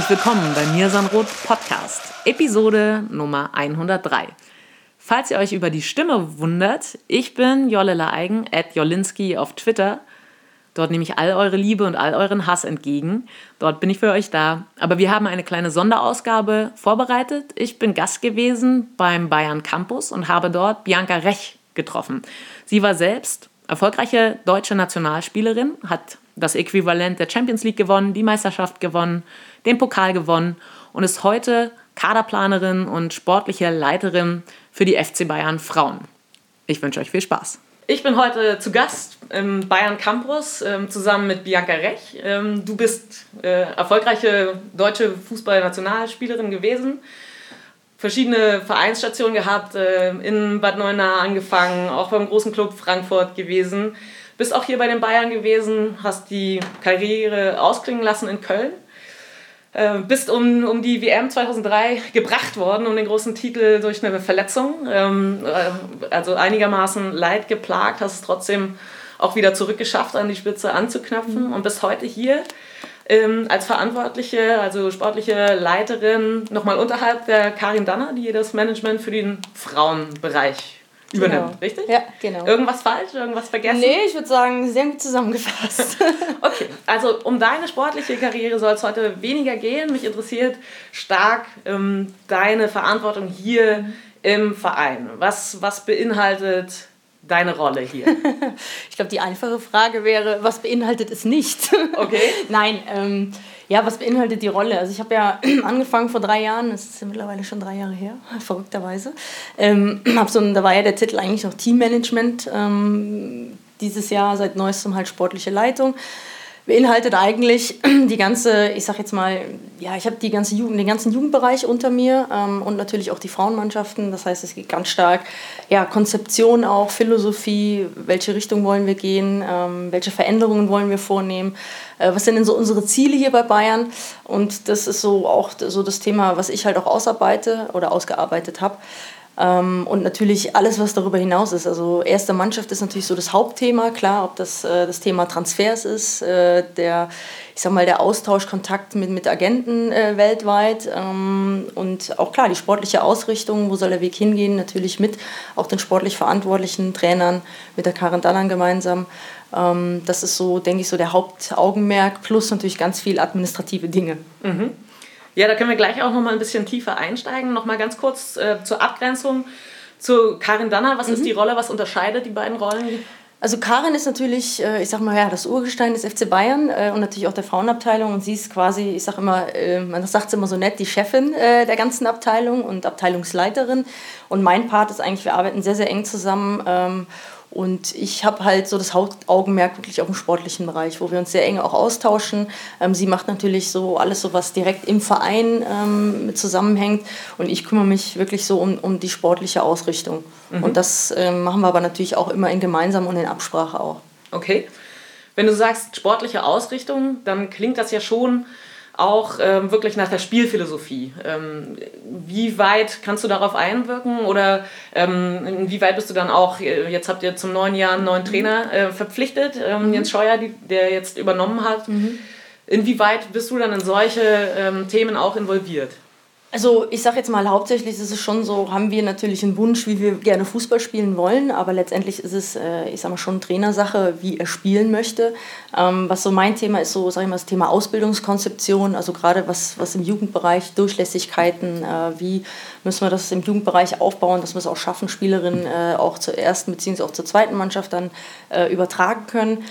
Herzlich willkommen bei Mirsanrot Podcast, Episode Nummer 103. Falls ihr euch über die Stimme wundert, ich bin Jolle Eigen, at Jolinski auf Twitter. Dort nehme ich all eure Liebe und all euren Hass entgegen. Dort bin ich für euch da. Aber wir haben eine kleine Sonderausgabe vorbereitet. Ich bin Gast gewesen beim Bayern Campus und habe dort Bianca Rech getroffen. Sie war selbst erfolgreiche deutsche Nationalspielerin, hat das Äquivalent der Champions League gewonnen, die Meisterschaft gewonnen, den Pokal gewonnen und ist heute Kaderplanerin und sportliche Leiterin für die FC Bayern Frauen. Ich wünsche euch viel Spaß. Ich bin heute zu Gast im Bayern Campus ähm, zusammen mit Bianca Rech. Ähm, du bist äh, erfolgreiche deutsche Fußballnationalspielerin gewesen, verschiedene Vereinsstationen gehabt, äh, in Bad Neuenahr angefangen, auch beim großen Club Frankfurt gewesen. Bist auch hier bei den Bayern gewesen, hast die Karriere ausklingen lassen in Köln äh, bist um, um die WM 2003 gebracht worden, um den großen Titel durch eine Verletzung. Ähm, äh, also einigermaßen leid geplagt, hast es trotzdem auch wieder zurückgeschafft, an die Spitze anzuknöpfen mhm. und bist heute hier ähm, als Verantwortliche, also sportliche Leiterin, nochmal unterhalb der Karin Danner, die das Management für den Frauenbereich übernimmt, genau. richtig? Ja, genau. Irgendwas falsch, irgendwas vergessen? Nee, ich würde sagen, sehr gut zusammengefasst. okay, also um deine sportliche Karriere soll es heute weniger gehen. Mich interessiert stark ähm, deine Verantwortung hier mhm. im Verein. Was, was beinhaltet deine Rolle hier? ich glaube, die einfache Frage wäre, was beinhaltet es nicht? Okay. Nein, ähm, ja, was beinhaltet die Rolle? Also ich habe ja angefangen vor drei Jahren, das ist ja mittlerweile schon drei Jahre her, verrückterweise. Ähm, hab so, da war ja der Titel eigentlich noch Teammanagement. Ähm, dieses Jahr seit neuestem halt sportliche Leitung beinhaltet eigentlich die ganze, ich sag jetzt mal, ja, ich habe die ganze Jugend, den ganzen Jugendbereich unter mir ähm, und natürlich auch die Frauenmannschaften. Das heißt, es geht ganz stark, ja, Konzeption auch, Philosophie, welche Richtung wollen wir gehen, ähm, welche Veränderungen wollen wir vornehmen, äh, was sind denn so unsere Ziele hier bei Bayern? Und das ist so auch so das Thema, was ich halt auch ausarbeite oder ausgearbeitet habe. Ähm, und natürlich alles, was darüber hinaus ist. Also erste Mannschaft ist natürlich so das Hauptthema, klar, ob das äh, das Thema Transfers ist, äh, der, ich sag mal, der Austausch, Kontakt mit, mit Agenten äh, weltweit ähm, und auch klar die sportliche Ausrichtung, wo soll der Weg hingehen, natürlich mit auch den sportlich verantwortlichen Trainern, mit der Karin Dallan gemeinsam. Ähm, das ist so, denke ich, so der Hauptaugenmerk, plus natürlich ganz viel administrative Dinge. Mhm. Ja, da können wir gleich auch noch mal ein bisschen tiefer einsteigen. Noch mal ganz kurz äh, zur Abgrenzung zu Karin Danner. Was mhm. ist die Rolle? Was unterscheidet die beiden Rollen? Also Karin ist natürlich, äh, ich sag mal, ja, das Urgestein des FC Bayern äh, und natürlich auch der Frauenabteilung. Und sie ist quasi, ich sag immer, äh, man sagt es immer so nett, die Chefin der ganzen Abteilung und Abteilungsleiterin. Und mein Part ist eigentlich, wir arbeiten sehr, sehr eng zusammen. Und ich habe halt so das Hauptaugenmerk wirklich auf dem sportlichen Bereich, wo wir uns sehr eng auch austauschen. Ähm, sie macht natürlich so alles, so was direkt im Verein ähm, mit zusammenhängt. Und ich kümmere mich wirklich so um, um die sportliche Ausrichtung. Mhm. Und das ähm, machen wir aber natürlich auch immer in gemeinsam und in Absprache auch. Okay. Wenn du sagst sportliche Ausrichtung, dann klingt das ja schon auch ähm, wirklich nach der Spielphilosophie. Ähm, wie weit kannst du darauf einwirken oder ähm, inwieweit bist du dann auch, äh, jetzt habt ihr zum neuen Jahr einen neuen Trainer äh, verpflichtet, ähm, mhm. Jens Scheuer, die, der jetzt übernommen hat. Mhm. Inwieweit bist du dann in solche ähm, Themen auch involviert? Also ich sage jetzt mal, hauptsächlich ist es schon so, haben wir natürlich einen Wunsch, wie wir gerne Fußball spielen wollen, aber letztendlich ist es, äh, ich sage mal, schon Trainersache, wie er spielen möchte. Ähm, was so mein Thema ist, so sage ich mal, das Thema Ausbildungskonzeption, also gerade was, was im Jugendbereich, Durchlässigkeiten, äh, wie müssen wir das im Jugendbereich aufbauen, dass wir es auch schaffen, Spielerinnen äh, auch zur ersten bzw. auch zur zweiten Mannschaft dann übertragen können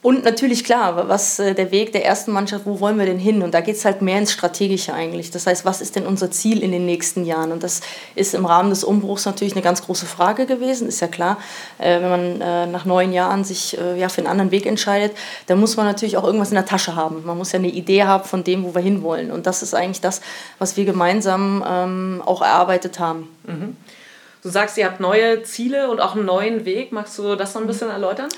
Und natürlich klar, was äh, der Weg der ersten Mannschaft, wo wollen wir denn hin? Und da geht es halt mehr ins Strategische eigentlich. Das heißt, was ist denn unser Ziel in den nächsten Jahren? Und das ist im Rahmen des Umbruchs natürlich eine ganz große Frage gewesen, ist ja klar. Äh, wenn man äh, nach neun Jahren sich ja, für einen anderen Weg entscheidet, dann muss man natürlich auch irgendwas in der Tasche haben. Man muss ja eine Idee haben von dem, wo wir hinwollen. Und das ist eigentlich das, was wir gemeinsam ähm, auch erarbeitet haben. Mhm. Du sagst, ihr habt neue Ziele und auch einen neuen Weg. Magst du das noch ein bisschen erläutern?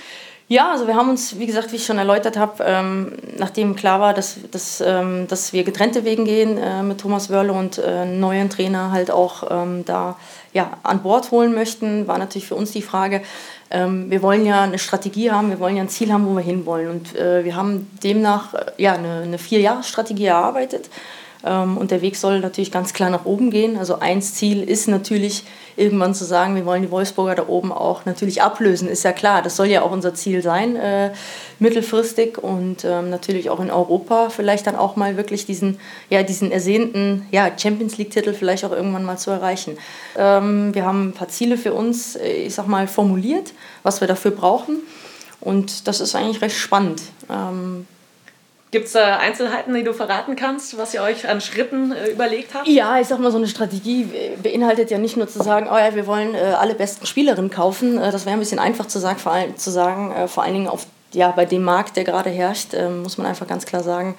Ja, also wir haben uns, wie gesagt, wie ich schon erläutert habe, ähm, nachdem klar war, dass, dass, ähm, dass wir getrennte Wegen gehen äh, mit Thomas Wörle und äh, einen neuen Trainer halt auch ähm, da ja, an Bord holen möchten, war natürlich für uns die Frage, ähm, wir wollen ja eine Strategie haben, wir wollen ja ein Ziel haben, wo wir hinwollen. Und äh, wir haben demnach äh, ja, eine, eine Vier-Jahres-Strategie erarbeitet. Ähm, und der Weg soll natürlich ganz klar nach oben gehen. Also eins Ziel ist natürlich, irgendwann zu sagen, wir wollen die Wolfsburger da oben auch natürlich ablösen, ist ja klar. Das soll ja auch unser Ziel sein, äh, mittelfristig und ähm, natürlich auch in Europa vielleicht dann auch mal wirklich diesen, ja, diesen ersehnten ja, Champions League-Titel vielleicht auch irgendwann mal zu erreichen. Ähm, wir haben ein paar Ziele für uns, äh, ich sag mal, formuliert, was wir dafür brauchen. Und das ist eigentlich recht spannend. Gibt es da Einzelheiten, die du verraten kannst, was ihr euch an Schritten äh, überlegt habt? Ja, ich sag mal, so eine Strategie beinhaltet ja nicht nur zu sagen, oh ja, wir wollen äh, alle besten Spielerinnen kaufen. Äh, das wäre ein bisschen einfach zu sagen, vor, allem, zu sagen, äh, vor allen Dingen auf, ja, bei dem Markt, der gerade herrscht, ähm, muss man einfach ganz klar sagen,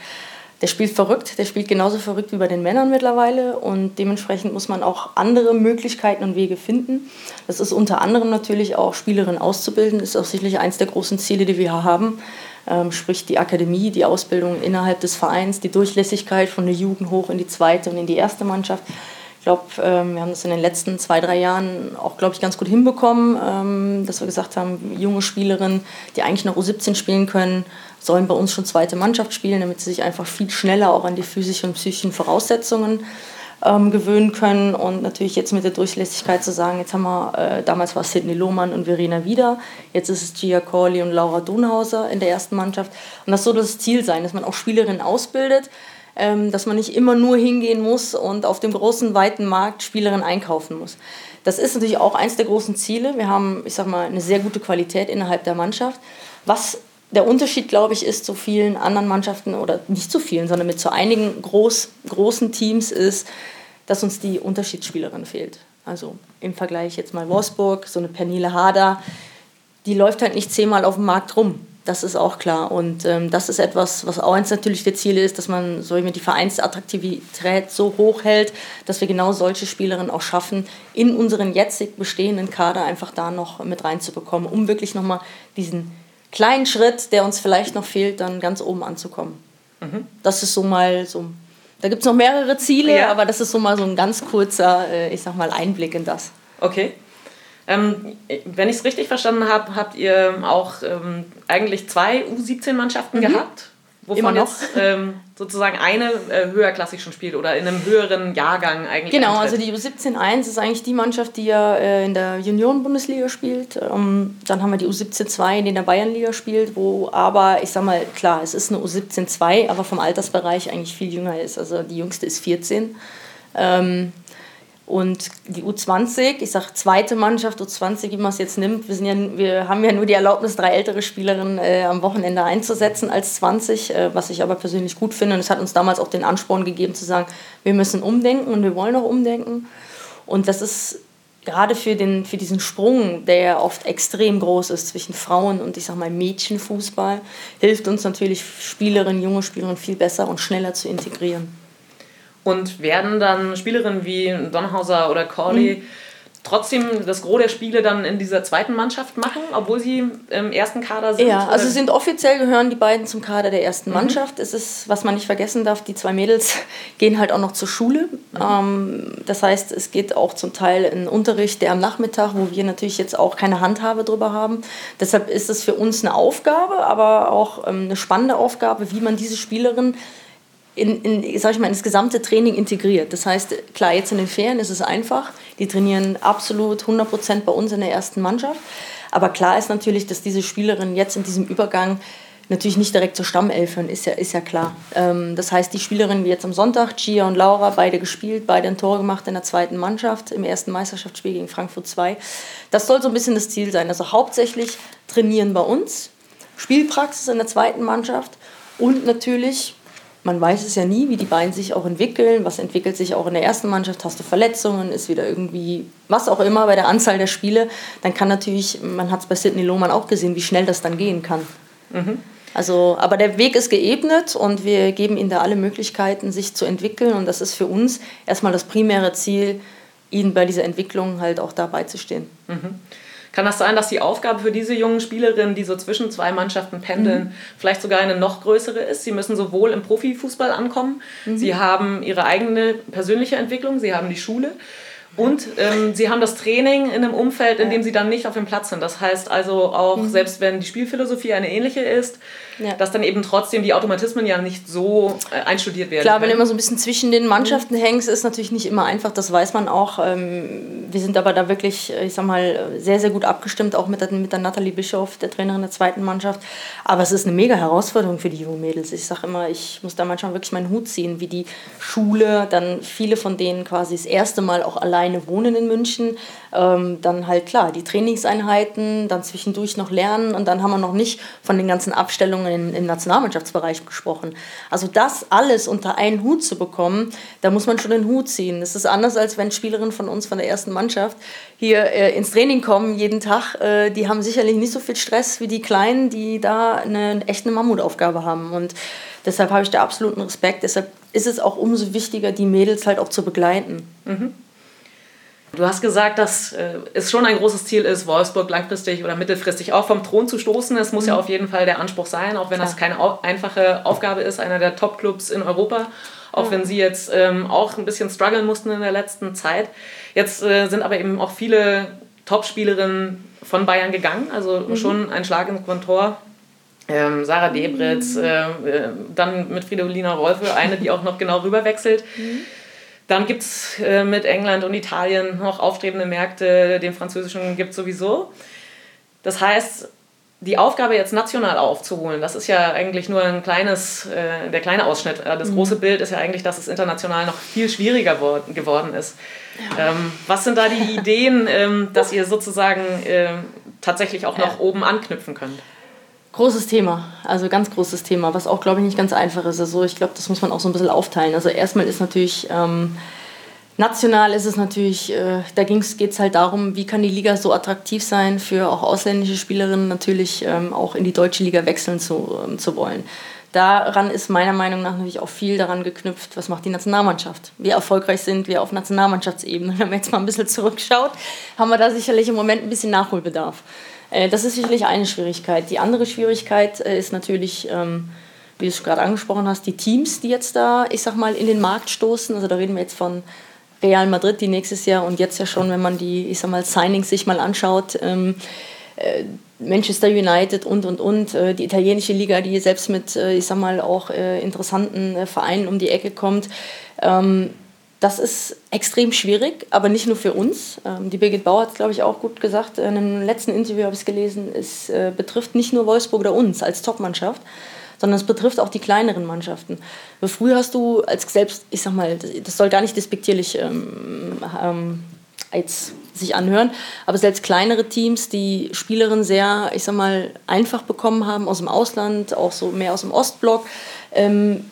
der spielt verrückt, der spielt genauso verrückt wie bei den Männern mittlerweile und dementsprechend muss man auch andere Möglichkeiten und Wege finden. Das ist unter anderem natürlich auch Spielerinnen auszubilden, ist auch sicherlich eines der großen Ziele, die wir haben sprich die Akademie, die Ausbildung innerhalb des Vereins, die Durchlässigkeit von der Jugend hoch in die zweite und in die erste Mannschaft. Ich glaube, ähm, wir haben das in den letzten zwei, drei Jahren auch, glaube ich, ganz gut hinbekommen, ähm, dass wir gesagt haben, junge Spielerinnen, die eigentlich noch U17 spielen können, sollen bei uns schon zweite Mannschaft spielen, damit sie sich einfach viel schneller auch an die physischen und psychischen Voraussetzungen ähm, gewöhnen können. Und natürlich jetzt mit der Durchlässigkeit zu sagen, jetzt haben wir, äh, damals war es Sidney Lohmann und Verena Wieder, jetzt ist es Gia Corley und Laura Dunhauser in der ersten Mannschaft. Und das soll das Ziel sein, dass man auch Spielerinnen ausbildet, ähm, dass man nicht immer nur hingehen muss und auf dem großen, weiten Markt Spielerinnen einkaufen muss. Das ist natürlich auch eins der großen Ziele. Wir haben, ich sag mal, eine sehr gute Qualität innerhalb der Mannschaft. Was der Unterschied, glaube ich, ist zu vielen anderen Mannschaften oder nicht zu vielen, sondern mit zu einigen groß, großen Teams ist, dass uns die Unterschiedsspielerin fehlt. Also im Vergleich jetzt mal Wolfsburg, so eine Pernille Harder, die läuft halt nicht zehnmal auf dem Markt rum. Das ist auch klar. Und ähm, das ist etwas, was auch eins natürlich der Ziele ist, dass man so die Vereinsattraktivität so hoch hält, dass wir genau solche Spielerinnen auch schaffen, in unseren jetzig bestehenden Kader einfach da noch mit reinzubekommen, um wirklich nochmal diesen kleinen Schritt, der uns vielleicht noch fehlt, dann ganz oben anzukommen. Mhm. Das ist so mal so. Da gibt es noch mehrere Ziele, ja. aber das ist so mal so ein ganz kurzer, äh, ich sag mal, Einblick in das. Okay. Ähm, wenn ich es richtig verstanden habe, habt ihr auch ähm, eigentlich zwei U17-Mannschaften mhm. gehabt? Wovon jetzt ähm, sozusagen eine äh, höherklassig schon spielt oder in einem höheren Jahrgang eigentlich. Genau, antritt. also die U17-1 ist eigentlich die Mannschaft, die ja äh, in der Junioren-Bundesliga spielt. Ähm, dann haben wir die U17-2, die in der Bayernliga spielt, wo aber, ich sag mal, klar, es ist eine U17-2, aber vom Altersbereich eigentlich viel jünger ist. Also die jüngste ist 14. Ähm, und die U20, ich sage zweite Mannschaft, U20, wie man es jetzt nimmt, wir, sind ja, wir haben ja nur die Erlaubnis, drei ältere Spielerinnen äh, am Wochenende einzusetzen als 20, äh, was ich aber persönlich gut finde. Und es hat uns damals auch den Ansporn gegeben zu sagen, wir müssen umdenken und wir wollen auch umdenken. Und das ist gerade für, den, für diesen Sprung, der ja oft extrem groß ist zwischen Frauen und ich sag mal Mädchenfußball, hilft uns natürlich Spielerinnen, junge Spielerinnen viel besser und schneller zu integrieren. Und werden dann Spielerinnen wie Donhauser oder Corley mhm. trotzdem das Gros der Spiele dann in dieser zweiten Mannschaft machen, obwohl sie im ersten Kader sind? Ja, also sind offiziell gehören die beiden zum Kader der ersten mhm. Mannschaft. Es ist, was man nicht vergessen darf, die zwei Mädels gehen halt auch noch zur Schule. Mhm. Ähm, das heißt, es geht auch zum Teil in Unterricht, der am Nachmittag, wo wir natürlich jetzt auch keine Handhabe drüber haben. Deshalb ist es für uns eine Aufgabe, aber auch ähm, eine spannende Aufgabe, wie man diese Spielerin in, in, sag ich mal, ins gesamte Training integriert. Das heißt, klar, jetzt in den Ferien ist es einfach. Die trainieren absolut 100 Prozent bei uns in der ersten Mannschaft. Aber klar ist natürlich, dass diese Spielerinnen jetzt in diesem Übergang natürlich nicht direkt zur Stammelf hören, ist ja, ist ja klar. Ähm, das heißt, die Spielerinnen wie jetzt am Sonntag, Gia und Laura, beide gespielt, beide ein Tor gemacht in der zweiten Mannschaft im ersten Meisterschaftsspiel gegen Frankfurt 2. Das soll so ein bisschen das Ziel sein. Also hauptsächlich trainieren bei uns Spielpraxis in der zweiten Mannschaft und natürlich man weiß es ja nie, wie die beiden sich auch entwickeln. Was entwickelt sich auch in der ersten Mannschaft? Hast du Verletzungen? Ist wieder irgendwie, was auch immer bei der Anzahl der Spiele? Dann kann natürlich, man hat es bei Sidney Lohmann auch gesehen, wie schnell das dann gehen kann. Mhm. Also, aber der Weg ist geebnet und wir geben ihnen da alle Möglichkeiten, sich zu entwickeln. Und das ist für uns erstmal das primäre Ziel, ihnen bei dieser Entwicklung halt auch dabei zu stehen. Mhm. Kann das sein, dass die Aufgabe für diese jungen Spielerinnen, die so zwischen zwei Mannschaften pendeln, mhm. vielleicht sogar eine noch größere ist? Sie müssen sowohl im Profifußball ankommen, mhm. sie haben ihre eigene persönliche Entwicklung, sie haben die Schule und ähm, sie haben das Training in einem Umfeld, in dem sie dann nicht auf dem Platz sind. Das heißt also auch, mhm. selbst wenn die Spielphilosophie eine ähnliche ist, ja. dass dann eben trotzdem die Automatismen ja nicht so äh, einstudiert werden. Klar, können. wenn du immer so ein bisschen zwischen den Mannschaften mhm. hängst, ist natürlich nicht immer einfach, das weiß man auch. Ähm, wir sind aber da wirklich, äh, ich sag mal, sehr, sehr gut abgestimmt, auch mit der, mit der Nathalie Bischof, der Trainerin der zweiten Mannschaft. Aber es ist eine mega Herausforderung für die jungen Mädels. Ich sage immer, ich muss da manchmal wirklich meinen Hut ziehen, wie die Schule, dann viele von denen quasi das erste Mal auch allein alleine wohnen in München, ähm, dann halt klar, die Trainingseinheiten, dann zwischendurch noch lernen und dann haben wir noch nicht von den ganzen Abstellungen im, Nationalmannschaftsbereich gesprochen. Also das alles unter einen Hut zu bekommen, da muss man schon den Hut ziehen. Das ist anders, als wenn Spielerinnen von uns, von der ersten Mannschaft, hier äh, ins Training kommen jeden Tag. Äh, die haben sicherlich nicht so viel Stress wie die Kleinen, die da eine echte Mammutaufgabe haben. Und deshalb habe ich da absoluten Respekt. Deshalb ist es auch umso wichtiger, die Mädels halt auch zu begleiten. Mhm. Du hast gesagt, dass äh, es schon ein großes Ziel ist, Wolfsburg langfristig oder mittelfristig auch vom Thron zu stoßen. Es muss mhm. ja auf jeden Fall der Anspruch sein, auch wenn Klar. das keine einfache Aufgabe ist, einer der Top-Clubs in Europa. Auch ja. wenn sie jetzt ähm, auch ein bisschen strugglen mussten in der letzten Zeit. Jetzt äh, sind aber eben auch viele Top-Spielerinnen von Bayern gegangen, also mhm. schon ein Schlag ins Kontor. Ähm, Sarah Debritz, mhm. äh, äh, dann mit Fridolina Rolfe, eine, die auch noch genau rüberwechselt. Dann gibt es äh, mit England und Italien noch aufstrebende Märkte, den französischen gibt es sowieso. Das heißt, die Aufgabe jetzt national aufzuholen, das ist ja eigentlich nur ein kleines, äh, der kleine Ausschnitt. Äh, das mhm. große Bild ist ja eigentlich, dass es international noch viel schwieriger geworden ist. Ja. Ähm, was sind da die Ideen, ähm, dass ihr sozusagen äh, tatsächlich auch noch ja. oben anknüpfen könnt? Großes Thema, also ganz großes Thema, was auch, glaube ich, nicht ganz einfach ist. Also ich glaube, das muss man auch so ein bisschen aufteilen. Also erstmal ist natürlich, ähm, national ist es natürlich, äh, da geht es halt darum, wie kann die Liga so attraktiv sein für auch ausländische Spielerinnen natürlich ähm, auch in die deutsche Liga wechseln zu, ähm, zu wollen. Daran ist meiner Meinung nach natürlich auch viel daran geknüpft, was macht die Nationalmannschaft. Wie erfolgreich sind wir auf Nationalmannschaftsebene. Wenn man jetzt mal ein bisschen zurückschaut, haben wir da sicherlich im Moment ein bisschen Nachholbedarf. Äh, das ist sicherlich eine Schwierigkeit. Die andere Schwierigkeit äh, ist natürlich, ähm, wie du es gerade angesprochen hast, die Teams, die jetzt da, ich sag mal, in den Markt stoßen. Also da reden wir jetzt von Real Madrid, die nächstes Jahr und jetzt ja schon, wenn man die, ich sag mal, Signings sich mal anschaut, ähm, äh, Manchester United und und und, die italienische Liga, die selbst mit, ich sag mal, auch interessanten Vereinen um die Ecke kommt. Ähm, das ist extrem schwierig, aber nicht nur für uns. Ähm, die Birgit Bauer hat es, glaube ich, auch gut gesagt. In einem letzten Interview habe ich es gelesen. Es äh, betrifft nicht nur Wolfsburg oder uns als Topmannschaft, sondern es betrifft auch die kleineren Mannschaften. Früher hast du als selbst, ich sag mal, das soll gar nicht despektierlich ähm, ähm, als sich anhören, aber selbst kleinere Teams, die Spielerinnen sehr, ich sag mal, einfach bekommen haben aus dem Ausland, auch so mehr aus dem Ostblock, ähm,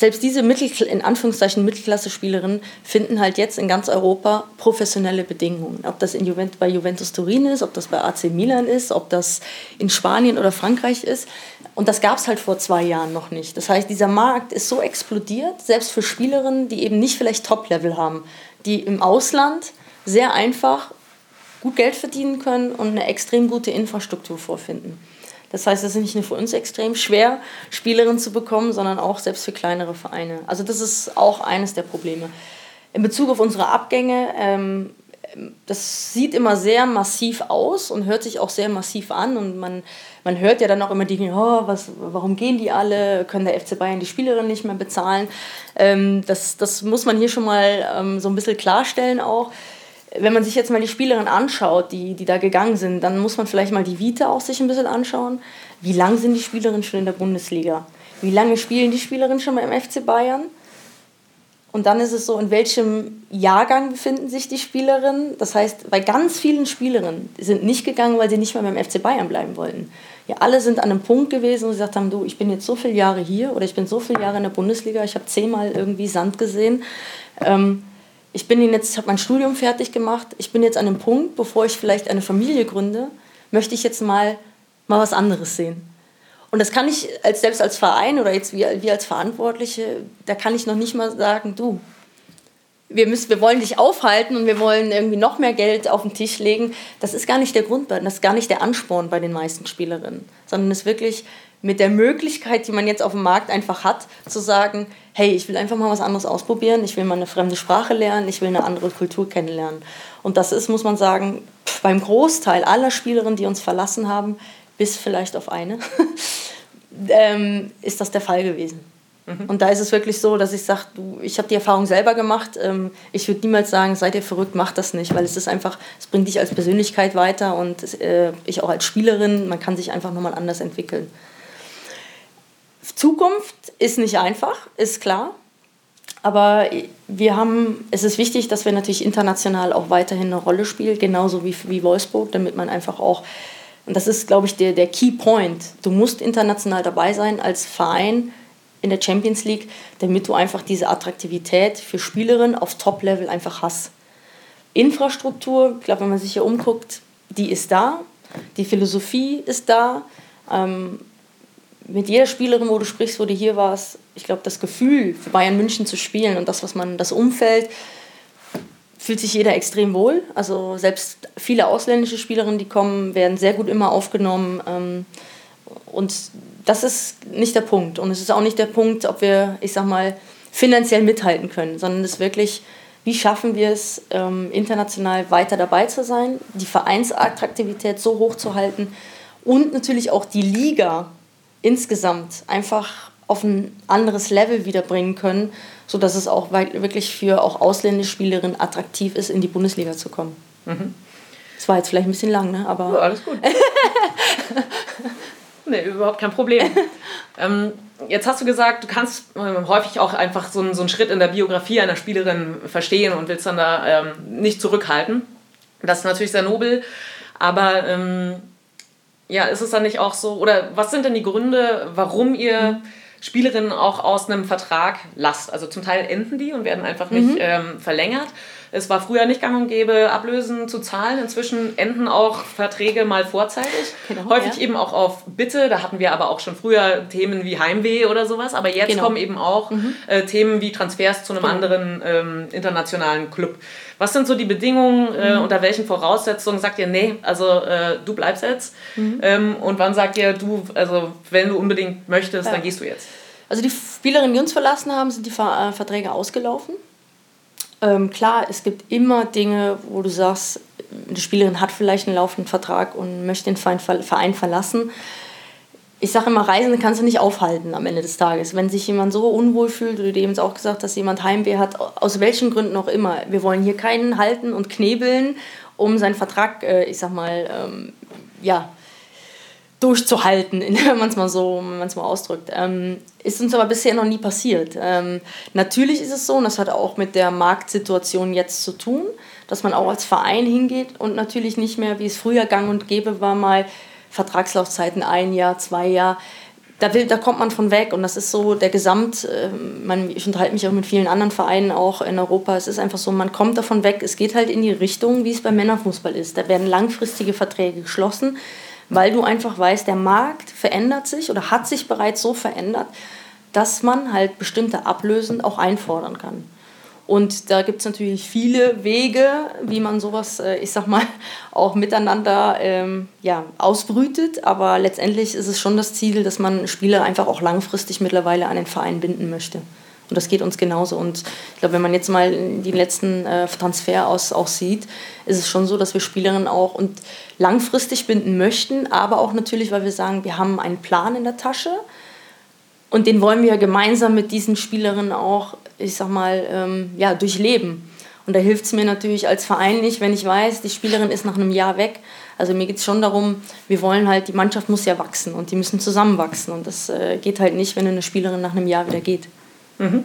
selbst diese Mittel, in Anführungszeichen Mittelklasse-Spielerinnen finden halt jetzt in ganz Europa professionelle Bedingungen. Ob das in Juvent bei Juventus Turin ist, ob das bei AC Milan ist, ob das in Spanien oder Frankreich ist. Und das gab es halt vor zwei Jahren noch nicht. Das heißt, dieser Markt ist so explodiert, selbst für Spielerinnen, die eben nicht vielleicht Top-Level haben, die im Ausland sehr einfach gut Geld verdienen können und eine extrem gute Infrastruktur vorfinden. Das heißt, es ist nicht nur für uns extrem schwer, Spielerinnen zu bekommen, sondern auch selbst für kleinere Vereine. Also das ist auch eines der Probleme. In Bezug auf unsere Abgänge, ähm, das sieht immer sehr massiv aus und hört sich auch sehr massiv an. Und man, man hört ja dann auch immer die, oh, was, warum gehen die alle? Können der FC Bayern die Spielerinnen nicht mehr bezahlen? Ähm, das, das muss man hier schon mal ähm, so ein bisschen klarstellen auch wenn man sich jetzt mal die Spielerinnen anschaut, die, die da gegangen sind, dann muss man vielleicht mal die Vita auch sich ein bisschen anschauen. Wie lange sind die Spielerinnen schon in der Bundesliga? Wie lange spielen die Spielerinnen schon beim FC Bayern? Und dann ist es so, in welchem Jahrgang befinden sich die Spielerinnen. Das heißt, bei ganz vielen Spielerinnen sind nicht gegangen, weil sie nicht mehr beim FC Bayern bleiben wollten. Ja, alle sind an einem Punkt gewesen, wo sie gesagt haben, du, ich bin jetzt so viele Jahre hier oder ich bin so viele Jahre in der Bundesliga, ich habe zehnmal irgendwie Sand gesehen. Ähm, ich bin jetzt, habe mein Studium fertig gemacht, ich bin jetzt an einem Punkt, bevor ich vielleicht eine Familie gründe, möchte ich jetzt mal, mal was anderes sehen. Und das kann ich als, selbst als Verein oder jetzt wir, wir als Verantwortliche, da kann ich noch nicht mal sagen, du, wir, müssen, wir wollen dich aufhalten und wir wollen irgendwie noch mehr Geld auf den Tisch legen. Das ist gar nicht der Grund, das ist gar nicht der Ansporn bei den meisten Spielerinnen, sondern es ist wirklich mit der Möglichkeit, die man jetzt auf dem Markt einfach hat, zu sagen, hey, ich will einfach mal was anderes ausprobieren, ich will mal eine fremde Sprache lernen, ich will eine andere Kultur kennenlernen. Und das ist, muss man sagen, beim Großteil aller Spielerinnen, die uns verlassen haben, bis vielleicht auf eine, ähm, ist das der Fall gewesen. Mhm. Und da ist es wirklich so, dass ich sage, ich habe die Erfahrung selber gemacht. Ähm, ich würde niemals sagen, seid ihr verrückt, macht das nicht, weil es ist einfach, es bringt dich als Persönlichkeit weiter und äh, ich auch als Spielerin, man kann sich einfach nochmal anders entwickeln. Zukunft ist nicht einfach, ist klar. Aber wir haben, es ist wichtig, dass wir natürlich international auch weiterhin eine Rolle spielen, genauso wie, wie Wolfsburg, damit man einfach auch und das ist, glaube ich, der, der Key Point. Du musst international dabei sein als Verein in der Champions League, damit du einfach diese Attraktivität für Spielerinnen auf Top-Level einfach hast. Infrastruktur, ich glaube, wenn man sich hier umguckt, die ist da. Die Philosophie ist da. Ähm, mit jeder Spielerin, wo du sprichst, wo du hier warst, ich glaube, das Gefühl, für Bayern München zu spielen und das, was man, das Umfeld, fühlt sich jeder extrem wohl. Also selbst viele ausländische Spielerinnen, die kommen, werden sehr gut immer aufgenommen. Ähm, und das ist nicht der Punkt. Und es ist auch nicht der Punkt, ob wir, ich sag mal, finanziell mithalten können, sondern es ist wirklich, wie schaffen wir es, ähm, international weiter dabei zu sein, die Vereinsattraktivität so hoch zu halten und natürlich auch die Liga insgesamt einfach auf ein anderes Level wiederbringen können, sodass es auch wirklich für auch ausländische Spielerinnen attraktiv ist, in die Bundesliga zu kommen. Mhm. Das war jetzt vielleicht ein bisschen lang, ne? aber. Ja, alles gut. nee, überhaupt kein Problem. ähm, jetzt hast du gesagt, du kannst ähm, häufig auch einfach so einen, so einen Schritt in der Biografie einer Spielerin verstehen und willst dann da ähm, nicht zurückhalten. Das ist natürlich sehr nobel, aber ähm, ja, ist es dann nicht auch so, oder was sind denn die Gründe, warum ihr. Mhm Spielerinnen auch aus einem Vertrag lasst. Also zum Teil enden die und werden einfach nicht mhm. ähm, verlängert. Es war früher nicht gang und gäbe, Ablösen zu zahlen. Inzwischen enden auch Verträge mal vorzeitig. Genau, Häufig ja. eben auch auf Bitte. Da hatten wir aber auch schon früher Themen wie Heimweh oder sowas. Aber jetzt genau. kommen eben auch mhm. äh, Themen wie Transfers zu einem genau. anderen ähm, internationalen Club. Was sind so die Bedingungen, äh, mhm. unter welchen Voraussetzungen sagt ihr, nee, also äh, du bleibst jetzt? Mhm. Ähm, und wann sagt ihr, du, also wenn du unbedingt möchtest, ja. dann gehst du jetzt? Also die Spielerinnen, die uns verlassen haben, sind die Ver äh, Verträge ausgelaufen. Ähm, klar, es gibt immer Dinge, wo du sagst, eine Spielerin hat vielleicht einen laufenden Vertrag und möchte den Verein verlassen. Ich sage immer, Reisende kannst du nicht aufhalten am Ende des Tages. Wenn sich jemand so unwohl fühlt, du eben auch gesagt hast, jemand Heimweh hat, aus welchen Gründen auch immer. Wir wollen hier keinen halten und knebeln, um seinen Vertrag, äh, ich sag mal, ähm, ja, durchzuhalten, wenn man es mal so mal ausdrückt. Ähm, ist uns aber bisher noch nie passiert. Ähm, natürlich ist es so, und das hat auch mit der Marktsituation jetzt zu tun, dass man auch als Verein hingeht und natürlich nicht mehr, wie es früher gang und gäbe war, mal Vertragslaufzeiten ein Jahr, zwei Jahre. Da, will, da kommt man von weg und das ist so der Gesamt, äh, man, ich unterhalte mich auch mit vielen anderen Vereinen auch in Europa, es ist einfach so, man kommt davon weg, es geht halt in die Richtung, wie es beim Männerfußball ist. Da werden langfristige Verträge geschlossen, weil du einfach weißt, der Markt verändert sich oder hat sich bereits so verändert, dass man halt bestimmte Ablösen auch einfordern kann. Und da gibt es natürlich viele Wege, wie man sowas, äh, ich sag mal, auch miteinander ähm, ja, ausbrütet. Aber letztendlich ist es schon das Ziel, dass man Spieler einfach auch langfristig mittlerweile an den Verein binden möchte. Und das geht uns genauso. Und ich glaube, wenn man jetzt mal die letzten äh, Transfer aus, auch sieht, ist es schon so, dass wir Spielerinnen auch und langfristig binden möchten, aber auch natürlich, weil wir sagen, wir haben einen Plan in der Tasche und den wollen wir gemeinsam mit diesen Spielerinnen auch, ich sag mal, ähm, ja, durchleben. Und da hilft es mir natürlich als Verein nicht, wenn ich weiß, die Spielerin ist nach einem Jahr weg. Also mir geht es schon darum, wir wollen halt, die Mannschaft muss ja wachsen und die müssen zusammenwachsen. Und das äh, geht halt nicht, wenn eine Spielerin nach einem Jahr wieder geht. Mhm.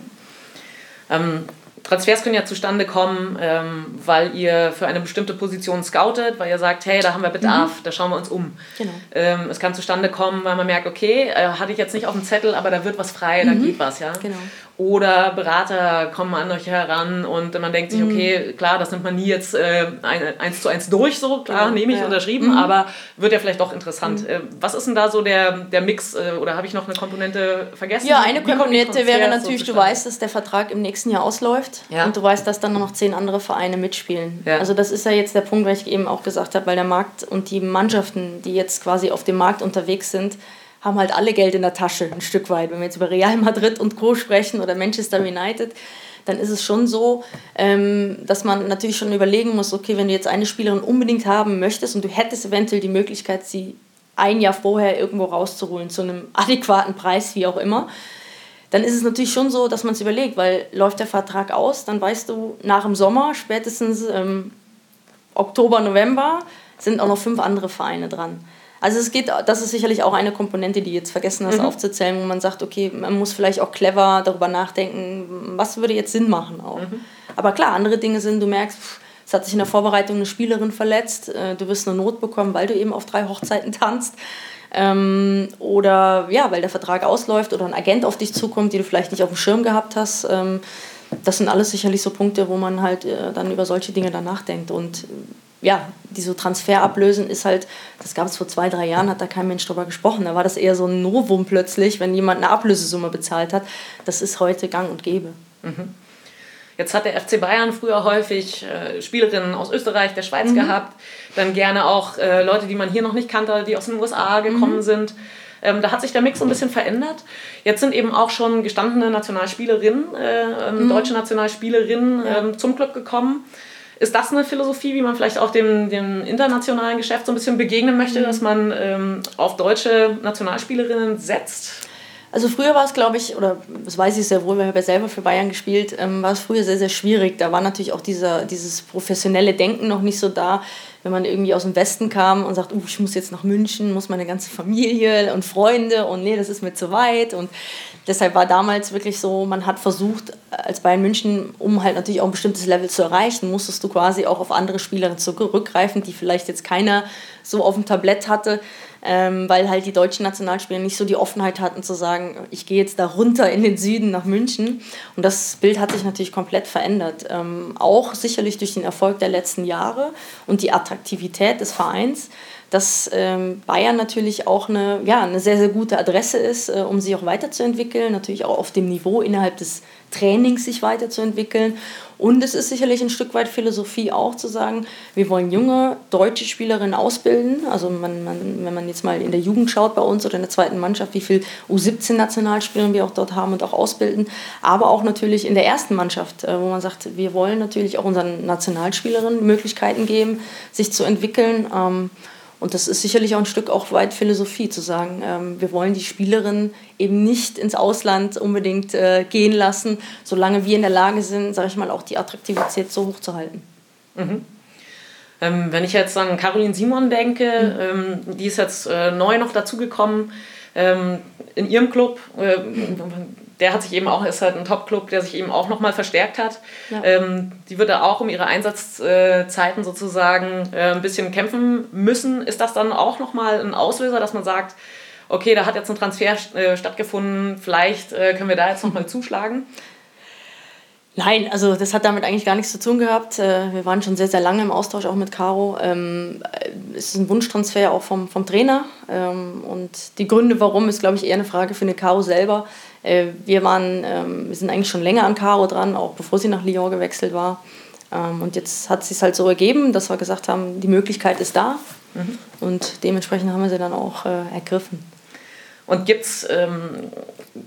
Ähm, Transfers können ja zustande kommen, ähm, weil ihr für eine bestimmte Position scoutet, weil ihr sagt, hey, da haben wir Bedarf, mhm. da schauen wir uns um. Genau. Ähm, es kann zustande kommen, weil man merkt, okay, äh, hatte ich jetzt nicht auf dem Zettel, aber da wird was frei, mhm. da geht was, ja. Genau. Oder Berater kommen an euch heran und man denkt sich, mhm. okay, klar, das nimmt man nie jetzt äh, eins zu eins durch, so klar, genau. nehme ich ja. unterschrieben, mhm. aber wird ja vielleicht doch interessant. Mhm. Äh, was ist denn da so der, der Mix äh, oder habe ich noch eine Komponente vergessen? Ja, eine Wie Komponente wäre natürlich, so du weißt, dass der Vertrag im nächsten Jahr ausläuft ja. und du weißt, dass dann noch zehn andere Vereine mitspielen. Ja. Also das ist ja jetzt der Punkt, weil ich eben auch gesagt habe, weil der Markt und die Mannschaften, die jetzt quasi auf dem Markt unterwegs sind, haben halt alle Geld in der Tasche, ein Stück weit. Wenn wir jetzt über Real Madrid und Co. sprechen oder Manchester United, dann ist es schon so, ähm, dass man natürlich schon überlegen muss, okay, wenn du jetzt eine Spielerin unbedingt haben möchtest und du hättest eventuell die Möglichkeit, sie ein Jahr vorher irgendwo rauszuholen, zu einem adäquaten Preis, wie auch immer, dann ist es natürlich schon so, dass man es überlegt, weil läuft der Vertrag aus, dann weißt du, nach dem Sommer, spätestens ähm, Oktober, November, sind auch noch fünf andere Vereine dran. Also es geht, das ist sicherlich auch eine Komponente, die jetzt vergessen hast mhm. aufzuzählen, wo man sagt, okay, man muss vielleicht auch clever darüber nachdenken, was würde jetzt Sinn machen auch. Mhm. Aber klar, andere Dinge sind, du merkst, es hat sich in der Vorbereitung eine Spielerin verletzt, äh, du wirst eine Not bekommen, weil du eben auf drei Hochzeiten tanzt. Ähm, oder ja, weil der Vertrag ausläuft oder ein Agent auf dich zukommt, die du vielleicht nicht auf dem Schirm gehabt hast. Ähm, das sind alles sicherlich so Punkte, wo man halt äh, dann über solche Dinge dann nachdenkt. Und ja, diese Transferablösen ist halt, das gab es vor zwei, drei Jahren, hat da kein Mensch drüber gesprochen. Da war das eher so ein Novum plötzlich, wenn jemand eine Ablösesumme bezahlt hat. Das ist heute gang und gäbe. Mhm. Jetzt hat der FC Bayern früher häufig äh, Spielerinnen aus Österreich, der Schweiz mhm. gehabt, dann gerne auch äh, Leute, die man hier noch nicht kannte, die aus den USA gekommen mhm. sind. Ähm, da hat sich der Mix so ein bisschen verändert. Jetzt sind eben auch schon gestandene Nationalspielerinnen, äh, ähm, mhm. deutsche Nationalspielerinnen ja. ähm, zum Club gekommen. Ist das eine Philosophie, wie man vielleicht auch dem, dem internationalen Geschäft so ein bisschen begegnen möchte, mhm. dass man ähm, auf deutsche Nationalspielerinnen setzt? Also früher war es, glaube ich, oder das weiß ich sehr wohl, weil ich ja selber für Bayern gespielt, ähm, war es früher sehr, sehr schwierig. Da war natürlich auch dieser, dieses professionelle Denken noch nicht so da. Wenn man irgendwie aus dem Westen kam und sagt, uh, ich muss jetzt nach München, muss meine ganze Familie und Freunde und nee, das ist mir zu weit. Und deshalb war damals wirklich so, man hat versucht, als Bayern München, um halt natürlich auch ein bestimmtes Level zu erreichen, musstest du quasi auch auf andere Spielerinnen zurückgreifen, die vielleicht jetzt keiner so auf dem Tablett hatte ähm, weil halt die deutschen Nationalspieler nicht so die Offenheit hatten zu sagen, ich gehe jetzt da runter in den Süden nach München. Und das Bild hat sich natürlich komplett verändert. Ähm, auch sicherlich durch den Erfolg der letzten Jahre und die Attraktivität des Vereins dass ähm, Bayern natürlich auch eine, ja, eine sehr, sehr gute Adresse ist, äh, um sich auch weiterzuentwickeln, natürlich auch auf dem Niveau innerhalb des Trainings sich weiterzuentwickeln. Und es ist sicherlich ein Stück weit Philosophie auch zu sagen, wir wollen junge deutsche Spielerinnen ausbilden. Also man, man, wenn man jetzt mal in der Jugend schaut bei uns oder in der zweiten Mannschaft, wie viel U17-Nationalspielerinnen wir auch dort haben und auch ausbilden. Aber auch natürlich in der ersten Mannschaft, äh, wo man sagt, wir wollen natürlich auch unseren Nationalspielerinnen Möglichkeiten geben, sich zu entwickeln. Und das ist sicherlich auch ein Stück auch weit Philosophie, zu sagen, ähm, wir wollen die Spielerinnen eben nicht ins Ausland unbedingt äh, gehen lassen, solange wir in der Lage sind, sage ich mal, auch die Attraktivität so hoch zu halten. Mhm. Ähm, wenn ich jetzt an Caroline Simon denke, mhm. ähm, die ist jetzt äh, neu noch dazugekommen ähm, in ihrem Club. Äh, der hat sich eben auch, ist halt ein Top-Club, der sich eben auch nochmal verstärkt hat. Ja. Ähm, die wird da auch um ihre Einsatzzeiten sozusagen äh, ein bisschen kämpfen müssen. Ist das dann auch nochmal ein Auslöser, dass man sagt, okay, da hat jetzt ein Transfer äh, stattgefunden, vielleicht äh, können wir da jetzt nochmal zuschlagen? Nein, also das hat damit eigentlich gar nichts zu tun gehabt. Äh, wir waren schon sehr, sehr lange im Austausch auch mit Caro. Ähm, es ist ein Wunschtransfer auch vom, vom Trainer. Ähm, und die Gründe, warum, ist, glaube ich, eher eine Frage für eine Caro selber. Äh, wir, waren, ähm, wir sind eigentlich schon länger an Caro dran, auch bevor sie nach Lyon gewechselt war. Und jetzt hat es sich halt so ergeben, dass wir gesagt haben, die Möglichkeit ist da. Mhm. Und dementsprechend haben wir sie dann auch äh, ergriffen. Und gibt es ähm,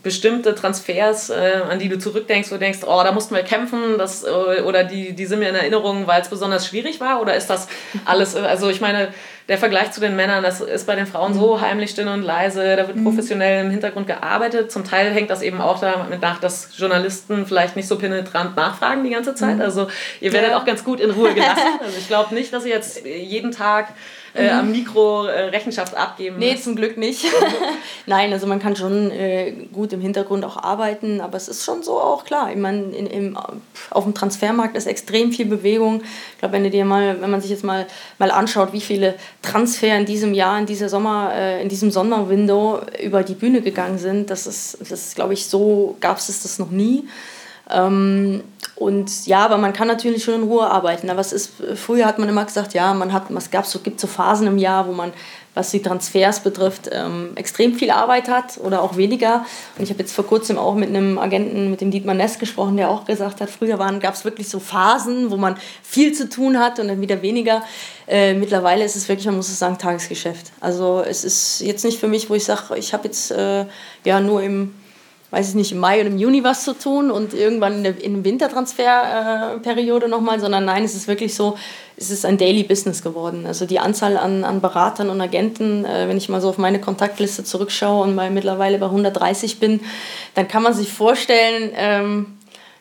bestimmte Transfers, äh, an die du zurückdenkst, wo du denkst, oh, da mussten wir kämpfen, das, äh, oder die, die sind mir in Erinnerung, weil es besonders schwierig war? Oder ist das alles, äh, also ich meine, der Vergleich zu den Männern, das ist bei den Frauen so heimlich still und leise, da wird professionell im Hintergrund gearbeitet. Zum Teil hängt das eben auch damit nach, dass Journalisten vielleicht nicht so penetrant nachfragen die ganze Zeit. Also ihr werdet ja. auch ganz gut in Ruhe gelassen. Also ich glaube nicht, dass ihr jetzt jeden Tag äh, am Mikro äh, Rechenschaft abgeben Nee, zum Glück nicht. Nein, also man kann schon äh, gut im Hintergrund auch arbeiten, aber es ist schon so auch klar. Ich meine, in, im, auf dem Transfermarkt ist extrem viel Bewegung. Ich glaube, wenn du dir mal, wenn man sich jetzt mal, mal anschaut, wie viele Transfer in diesem Jahr, in dieser Sommer, äh, in diesem Sommerwindow über die Bühne gegangen sind, das ist, das ist glaube ich, so gab es das noch nie. Ähm, und ja, aber man kann natürlich schon in Ruhe arbeiten. Aber es ist, früher hat man immer gesagt, ja, man hat, es gab so, gibt so Phasen im Jahr, wo man, was die Transfers betrifft, ähm, extrem viel Arbeit hat oder auch weniger. Und ich habe jetzt vor kurzem auch mit einem Agenten, mit dem Dietmar Ness gesprochen, der auch gesagt hat, früher gab es wirklich so Phasen, wo man viel zu tun hat und dann wieder weniger. Äh, mittlerweile ist es wirklich, man muss es sagen, Tagesgeschäft. Also es ist jetzt nicht für mich, wo ich sage, ich habe jetzt äh, ja nur im weiß ich nicht, im Mai oder im Juni was zu tun und irgendwann in der, in der Wintertransferperiode äh, nochmal, sondern nein, es ist wirklich so, es ist ein Daily Business geworden. Also die Anzahl an, an Beratern und Agenten, äh, wenn ich mal so auf meine Kontaktliste zurückschaue und mal mittlerweile bei 130 bin, dann kann man sich vorstellen, ähm,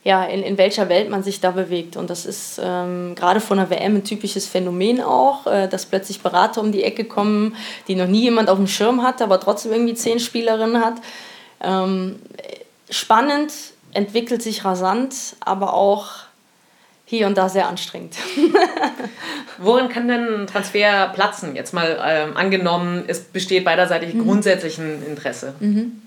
ja, in, in welcher Welt man sich da bewegt. Und das ist ähm, gerade von der WM ein typisches Phänomen auch, äh, dass plötzlich Berater um die Ecke kommen, die noch nie jemand auf dem Schirm hat, aber trotzdem irgendwie zehn Spielerinnen hat. Ähm, spannend, entwickelt sich rasant, aber auch hier und da sehr anstrengend. Worin kann denn ein Transfer platzen? Jetzt mal ähm, angenommen, es besteht beiderseitig mhm. grundsätzlich ein Interesse. Mhm.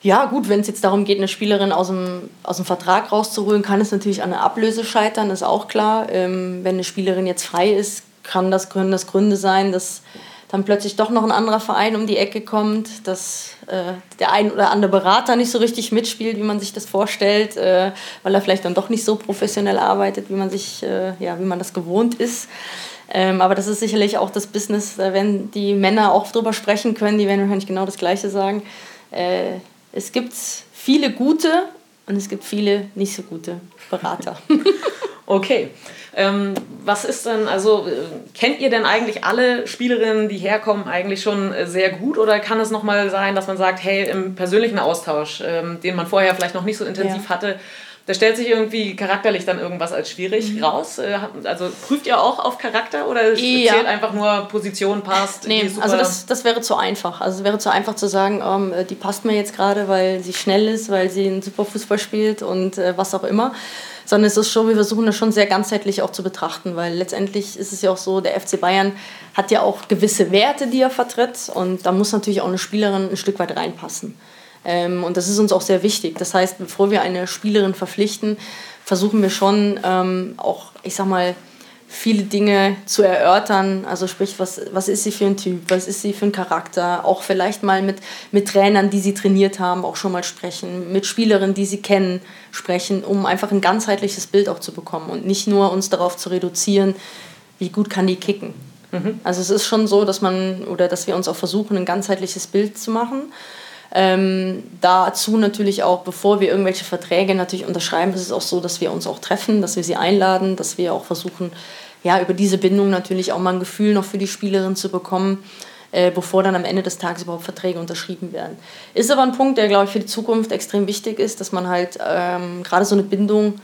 Ja, gut, wenn es jetzt darum geht, eine Spielerin aus dem, aus dem Vertrag rauszuholen, kann es natürlich an der Ablöse scheitern, ist auch klar. Ähm, wenn eine Spielerin jetzt frei ist, kann das, können das Gründe sein, dass dann plötzlich doch noch ein anderer Verein um die Ecke kommt, dass äh, der ein oder andere Berater nicht so richtig mitspielt, wie man sich das vorstellt, äh, weil er vielleicht dann doch nicht so professionell arbeitet, wie man sich, äh, ja, wie man das gewohnt ist. Ähm, aber das ist sicherlich auch das Business, äh, wenn die Männer auch drüber sprechen können, die werden wahrscheinlich genau das Gleiche sagen. Äh, es gibt viele gute und es gibt viele nicht so gute Berater. okay. Ähm, was ist denn, also äh, kennt ihr denn eigentlich alle Spielerinnen, die herkommen, eigentlich schon äh, sehr gut? Oder kann es nochmal sein, dass man sagt, hey, im persönlichen Austausch, ähm, den man vorher vielleicht noch nicht so intensiv ja. hatte, da stellt sich irgendwie charakterlich dann irgendwas als schwierig mhm. raus. Äh, also prüft ihr auch auf Charakter oder ja. zählt einfach nur Position passt? Nee, also das, das wäre zu einfach. Also es wäre zu einfach zu sagen, ähm, die passt mir jetzt gerade, weil sie schnell ist, weil sie einen super Fußball spielt und äh, was auch immer sondern es ist schon, wir versuchen das schon sehr ganzheitlich auch zu betrachten, weil letztendlich ist es ja auch so, der FC Bayern hat ja auch gewisse Werte, die er vertritt und da muss natürlich auch eine Spielerin ein Stück weit reinpassen. Ähm, und das ist uns auch sehr wichtig. Das heißt, bevor wir eine Spielerin verpflichten, versuchen wir schon ähm, auch, ich sag mal, viele Dinge zu erörtern. Also sprich, was, was ist sie für ein Typ, was ist sie für ein Charakter. Auch vielleicht mal mit, mit Trainern, die sie trainiert haben, auch schon mal sprechen. Mit Spielerinnen, die sie kennen, sprechen, um einfach ein ganzheitliches Bild auch zu bekommen. Und nicht nur uns darauf zu reduzieren, wie gut kann die kicken. Mhm. Also es ist schon so, dass man oder dass wir uns auch versuchen, ein ganzheitliches Bild zu machen. Ähm, dazu natürlich auch, bevor wir irgendwelche Verträge natürlich unterschreiben, ist es auch so, dass wir uns auch treffen, dass wir sie einladen, dass wir auch versuchen, ja, über diese Bindung natürlich auch mal ein Gefühl noch für die Spielerin zu bekommen, äh, bevor dann am Ende des Tages überhaupt Verträge unterschrieben werden. Ist aber ein Punkt, der, glaube ich, für die Zukunft extrem wichtig ist, dass man halt ähm, gerade so eine Bindung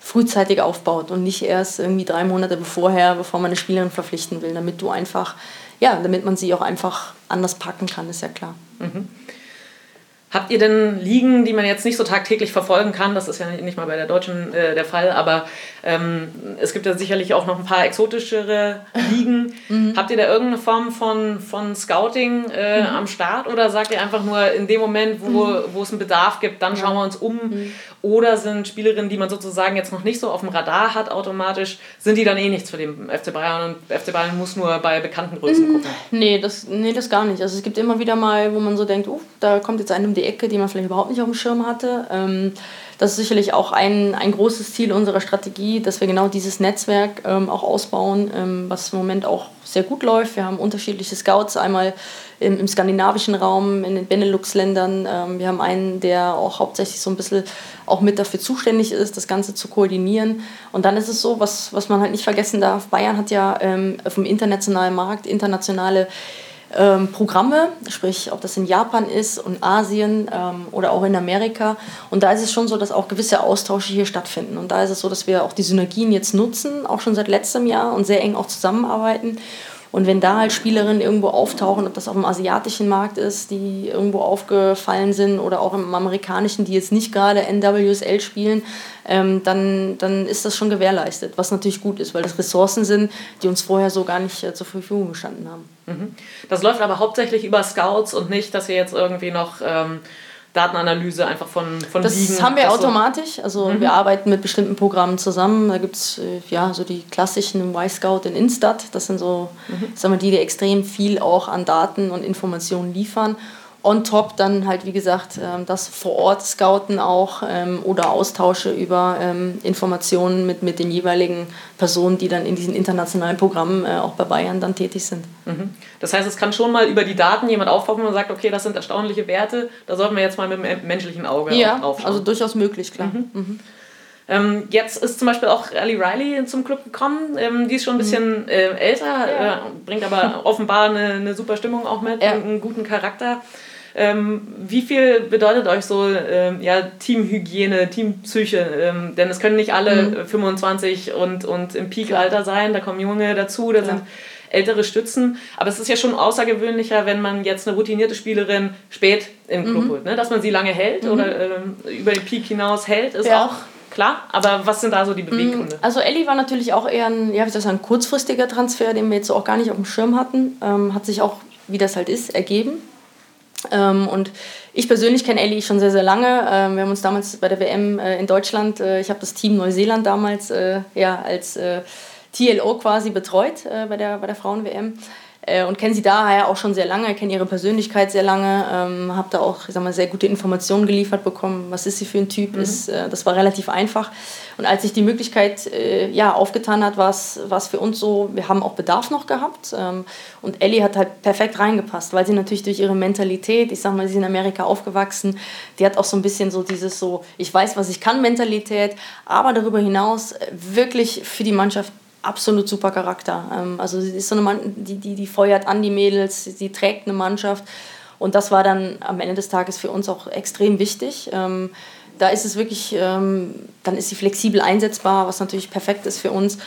frühzeitig aufbaut und nicht erst irgendwie drei Monate bevorher, bevor man eine Spielerin verpflichten will, damit du einfach, ja, damit man sie auch einfach anders packen kann, ist ja klar. Mhm. Habt ihr denn Ligen, die man jetzt nicht so tagtäglich verfolgen kann? Das ist ja nicht mal bei der Deutschen äh, der Fall, aber ähm, es gibt ja sicherlich auch noch ein paar exotischere Ligen. Mhm. Habt ihr da irgendeine Form von, von Scouting äh, mhm. am Start oder sagt ihr einfach nur in dem Moment, wo, mhm. wo es einen Bedarf gibt, dann schauen wir uns um? Oder sind Spielerinnen, die man sozusagen jetzt noch nicht so auf dem Radar hat, automatisch, sind die dann eh nichts für den FC Bayern und FC Bayern muss nur bei bekannten Größen mhm. gucken? Nee das, nee, das gar nicht. Also es gibt immer wieder mal, wo man so denkt, uh, da kommt jetzt eine um die Ecke, die man vielleicht überhaupt nicht auf dem Schirm hatte. Ähm, das ist sicherlich auch ein, ein großes Ziel unserer Strategie, dass wir genau dieses Netzwerk ähm, auch ausbauen, ähm, was im Moment auch sehr gut läuft. Wir haben unterschiedliche Scouts, einmal im, im skandinavischen Raum, in den Benelux-Ländern. Ähm, wir haben einen, der auch hauptsächlich so ein bisschen auch mit dafür zuständig ist, das Ganze zu koordinieren. Und dann ist es so, was, was man halt nicht vergessen darf, Bayern hat ja ähm, vom internationalen Markt internationale ähm, Programme, sprich ob das in Japan ist und Asien ähm, oder auch in Amerika. Und da ist es schon so, dass auch gewisse Austausche hier stattfinden. Und da ist es so, dass wir auch die Synergien jetzt nutzen, auch schon seit letztem Jahr und sehr eng auch zusammenarbeiten. Und wenn da halt Spielerinnen irgendwo auftauchen, ob das auf dem asiatischen Markt ist, die irgendwo aufgefallen sind oder auch im amerikanischen, die jetzt nicht gerade NWSL spielen, ähm, dann, dann ist das schon gewährleistet, was natürlich gut ist, weil das Ressourcen sind, die uns vorher so gar nicht äh, zur Verfügung gestanden haben. Mhm. Das läuft aber hauptsächlich über Scouts und nicht, dass ihr jetzt irgendwie noch... Ähm Datenanalyse einfach von, von das Ligen. Das haben wir automatisch. Also mhm. wir arbeiten mit bestimmten Programmen zusammen. Da gibt es äh, ja so die klassischen Y-Scout und Instat. Das sind so, mhm. sagen wir, die, die extrem viel auch an Daten und Informationen liefern on top dann halt, wie gesagt, ähm, das vor Ort scouten auch ähm, oder Austausche über ähm, Informationen mit, mit den jeweiligen Personen, die dann in diesen internationalen Programmen äh, auch bei Bayern dann tätig sind. Mhm. Das heißt, es kann schon mal über die Daten jemand aufpoppen und sagt, okay, das sind erstaunliche Werte, da sollten wir jetzt mal mit dem menschlichen Auge ja, aufschauen. also durchaus möglich, klar. Mhm. Mhm. Jetzt ist zum Beispiel auch Ellie Riley zum Club gekommen. Die ist schon ein bisschen äh, älter, ja. äh, bringt aber offenbar eine, eine super Stimmung auch mit, ja. einen guten Charakter. Ähm, wie viel bedeutet euch so ähm, ja, Teamhygiene, Teampsyche? Ähm, denn es können nicht alle mhm. 25 und, und im Peak-Alter sein, da kommen Junge dazu, da ja. sind ältere Stützen. Aber es ist ja schon außergewöhnlicher, wenn man jetzt eine routinierte Spielerin spät im Club mhm. holt. Ne? Dass man sie lange hält mhm. oder ähm, über den Peak hinaus hält, ist ja. auch klar. Aber was sind da so die mhm. Beweggründe? Also Ellie war natürlich auch eher ein, ja, wie soll ich sagen, kurzfristiger Transfer, den wir jetzt auch gar nicht auf dem Schirm hatten. Ähm, hat sich auch, wie das halt ist, ergeben. Ähm, und ich persönlich kenne Ellie schon sehr, sehr lange. Ähm, wir haben uns damals bei der WM äh, in Deutschland, äh, ich habe das Team Neuseeland damals äh, ja, als äh, TLO quasi betreut äh, bei der, bei der Frauen-WM äh, und kenne sie daher auch schon sehr lange, kenne ihre Persönlichkeit sehr lange, ähm, habe da auch ich sag mal, sehr gute Informationen geliefert bekommen, was ist sie für ein Typ, mhm. ist, äh, das war relativ einfach. Und als sich die Möglichkeit äh, ja, aufgetan hat, war es für uns so, wir haben auch Bedarf noch gehabt ähm, und Ellie hat halt perfekt reingepasst, weil sie natürlich durch ihre Mentalität, ich sag mal, sie ist in Amerika aufgewachsen, die hat auch so ein bisschen so dieses so, ich weiß, was ich kann Mentalität, aber darüber hinaus wirklich für die Mannschaft absolut super Charakter. Ähm, also sie ist so eine Mann, die, die, die feuert an die Mädels, sie trägt eine Mannschaft. Und das war dann am Ende des Tages für uns auch extrem wichtig. Ähm, da ist es wirklich, ähm, dann ist sie flexibel einsetzbar, was natürlich perfekt ist für uns.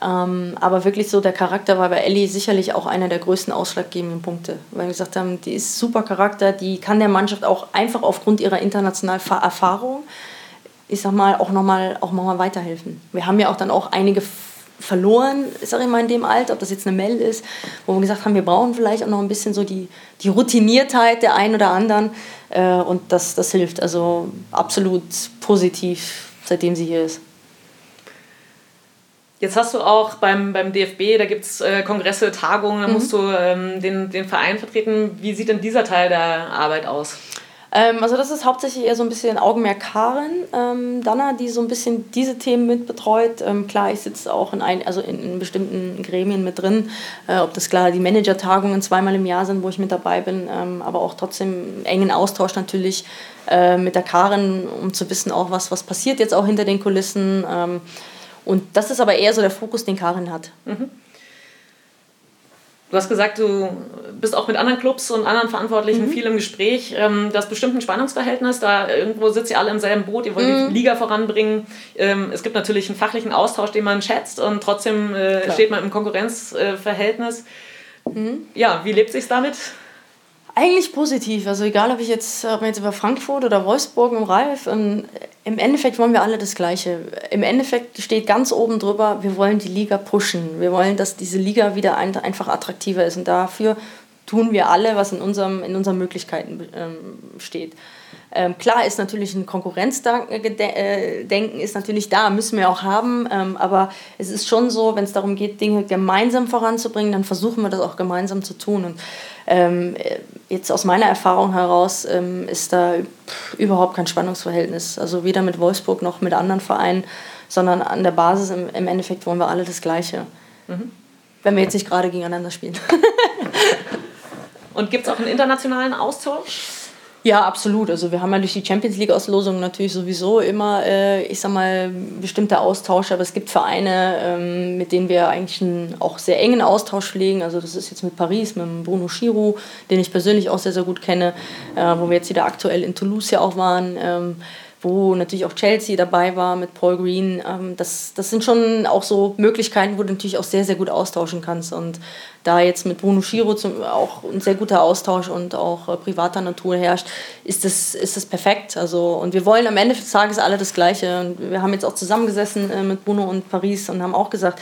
aber wirklich so, der Charakter war bei Ellie sicherlich auch einer der größten ausschlaggebenden Punkte. Weil wir gesagt haben, die ist super Charakter, die kann der Mannschaft auch einfach aufgrund ihrer internationalen Erfahrung, ich sag mal, auch nochmal auch noch weiterhelfen. Wir haben ja auch dann auch einige verloren, sag ich mal, in dem Alter, ob das jetzt eine Mel ist, wo wir gesagt haben, wir brauchen vielleicht auch noch ein bisschen so die, die Routiniertheit der einen oder anderen äh, und das, das hilft. Also absolut positiv, seitdem sie hier ist. Jetzt hast du auch beim, beim DFB, da gibt es äh, Kongresse, Tagungen, da mhm. musst du ähm, den, den Verein vertreten. Wie sieht denn dieser Teil der Arbeit aus? Ähm, also das ist hauptsächlich eher so ein bisschen Augenmerk Karen, ähm, Dana, die so ein bisschen diese Themen mit betreut. Ähm, klar, ich sitze auch in, ein, also in, in bestimmten Gremien mit drin, äh, ob das klar die Manager-Tagungen zweimal im Jahr sind, wo ich mit dabei bin, ähm, aber auch trotzdem engen Austausch natürlich äh, mit der Karen, um zu wissen auch, was, was passiert jetzt auch hinter den Kulissen. Ähm, und das ist aber eher so der Fokus, den Karin hat. Mhm. Du hast gesagt, du bist auch mit anderen Clubs und anderen Verantwortlichen mhm. viel im Gespräch. Ähm, das ist bestimmt ein Spannungsverhältnis. Da irgendwo sitzt ihr alle im selben Boot. Ihr wollt mhm. die Liga voranbringen. Ähm, es gibt natürlich einen fachlichen Austausch, den man schätzt und trotzdem äh, steht man im Konkurrenzverhältnis. Mhm. Ja, wie lebt sich damit? Eigentlich positiv. Also egal, ob ich jetzt, ob jetzt über Frankfurt oder Wolfsburg im Reif, im Endeffekt wollen wir alle das Gleiche. Im Endeffekt steht ganz oben drüber, wir wollen die Liga pushen. Wir wollen, dass diese Liga wieder einfach attraktiver ist. Und dafür tun wir alle, was in, unserem, in unseren Möglichkeiten ähm, steht. Ähm, klar ist natürlich ein Konkurrenzdenken ist natürlich da, müssen wir auch haben, ähm, aber es ist schon so, wenn es darum geht, Dinge gemeinsam voranzubringen, dann versuchen wir das auch gemeinsam zu tun. Und ähm, jetzt aus meiner Erfahrung heraus ähm, ist da überhaupt kein Spannungsverhältnis. Also weder mit Wolfsburg noch mit anderen Vereinen, sondern an der Basis im, im Endeffekt wollen wir alle das Gleiche. Mhm. Wenn wir jetzt nicht gerade gegeneinander spielen. Und gibt es auch einen internationalen Austausch? Ja, absolut. Also wir haben ja durch die Champions League-Auslosung natürlich sowieso immer, äh, ich sag mal, bestimmte Austausche, aber es gibt Vereine, ähm, mit denen wir eigentlich einen auch sehr engen Austausch pflegen. Also das ist jetzt mit Paris, mit Bruno Chirou, den ich persönlich auch sehr, sehr gut kenne, äh, wo wir jetzt wieder aktuell in Toulouse ja auch waren. Ähm, wo natürlich auch Chelsea dabei war mit Paul Green. Ähm, das, das sind schon auch so Möglichkeiten, wo du natürlich auch sehr, sehr gut austauschen kannst. Und da jetzt mit Bruno Schiro zum, auch ein sehr guter Austausch und auch äh, privater Natur herrscht, ist das, ist das perfekt. Also, und wir wollen am Ende des Tages alle das Gleiche. Und wir haben jetzt auch zusammengesessen äh, mit Bruno und Paris und haben auch gesagt,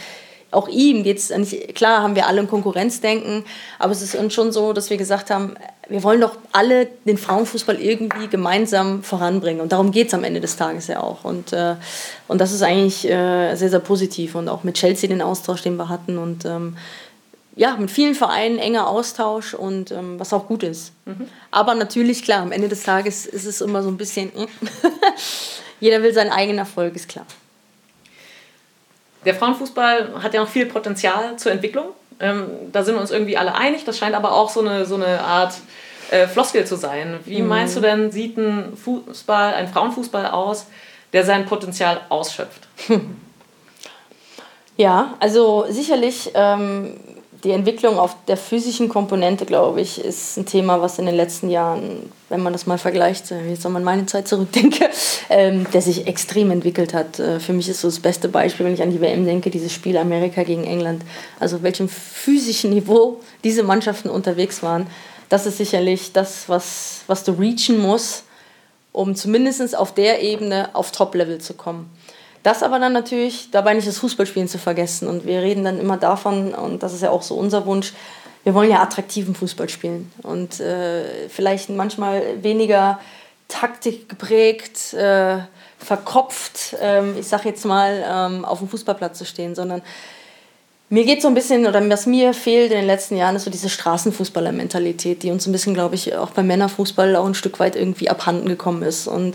auch ihm geht es nicht, klar haben wir alle ein Konkurrenzdenken, aber es ist uns schon so, dass wir gesagt haben, wir wollen doch alle den Frauenfußball irgendwie gemeinsam voranbringen. Und darum geht es am Ende des Tages ja auch. Und, äh, und das ist eigentlich äh, sehr, sehr positiv. Und auch mit Chelsea den Austausch, den wir hatten. Und ähm, ja, mit vielen Vereinen enger Austausch und ähm, was auch gut ist. Mhm. Aber natürlich, klar, am Ende des Tages ist es immer so ein bisschen, jeder will seinen eigenen Erfolg, ist klar. Der Frauenfußball hat ja noch viel Potenzial zur Entwicklung. Ähm, da sind wir uns irgendwie alle einig. Das scheint aber auch so eine, so eine Art äh, Floskel zu sein. Wie mhm. meinst du denn, sieht ein Fußball, ein Frauenfußball aus, der sein Potenzial ausschöpft? Ja, also sicherlich ähm, die Entwicklung auf der physischen Komponente, glaube ich, ist ein Thema, was in den letzten Jahren, wenn man das mal vergleicht, jetzt an meine Zeit zurückdenke, ähm, der sich extrem entwickelt hat. Äh, für mich ist so das beste Beispiel, wenn ich an die WM denke, dieses Spiel Amerika gegen England. Also welchem physischen Niveau diese Mannschaften unterwegs waren, das ist sicherlich das, was, was du reachen musst, um zumindest auf der Ebene auf Top-Level zu kommen. Das aber dann natürlich dabei nicht das Fußballspielen zu vergessen. Und wir reden dann immer davon, und das ist ja auch so unser Wunsch, wir wollen ja attraktiven Fußball spielen. Und äh, vielleicht manchmal weniger Taktik geprägt, äh, verkopft, ähm, ich sag jetzt mal, ähm, auf dem Fußballplatz zu stehen, sondern mir geht so ein bisschen, oder was mir fehlt in den letzten Jahren, ist so diese Straßenfußballer-Mentalität, die uns ein bisschen, glaube ich, auch beim Männerfußball auch ein Stück weit irgendwie abhanden gekommen ist. Und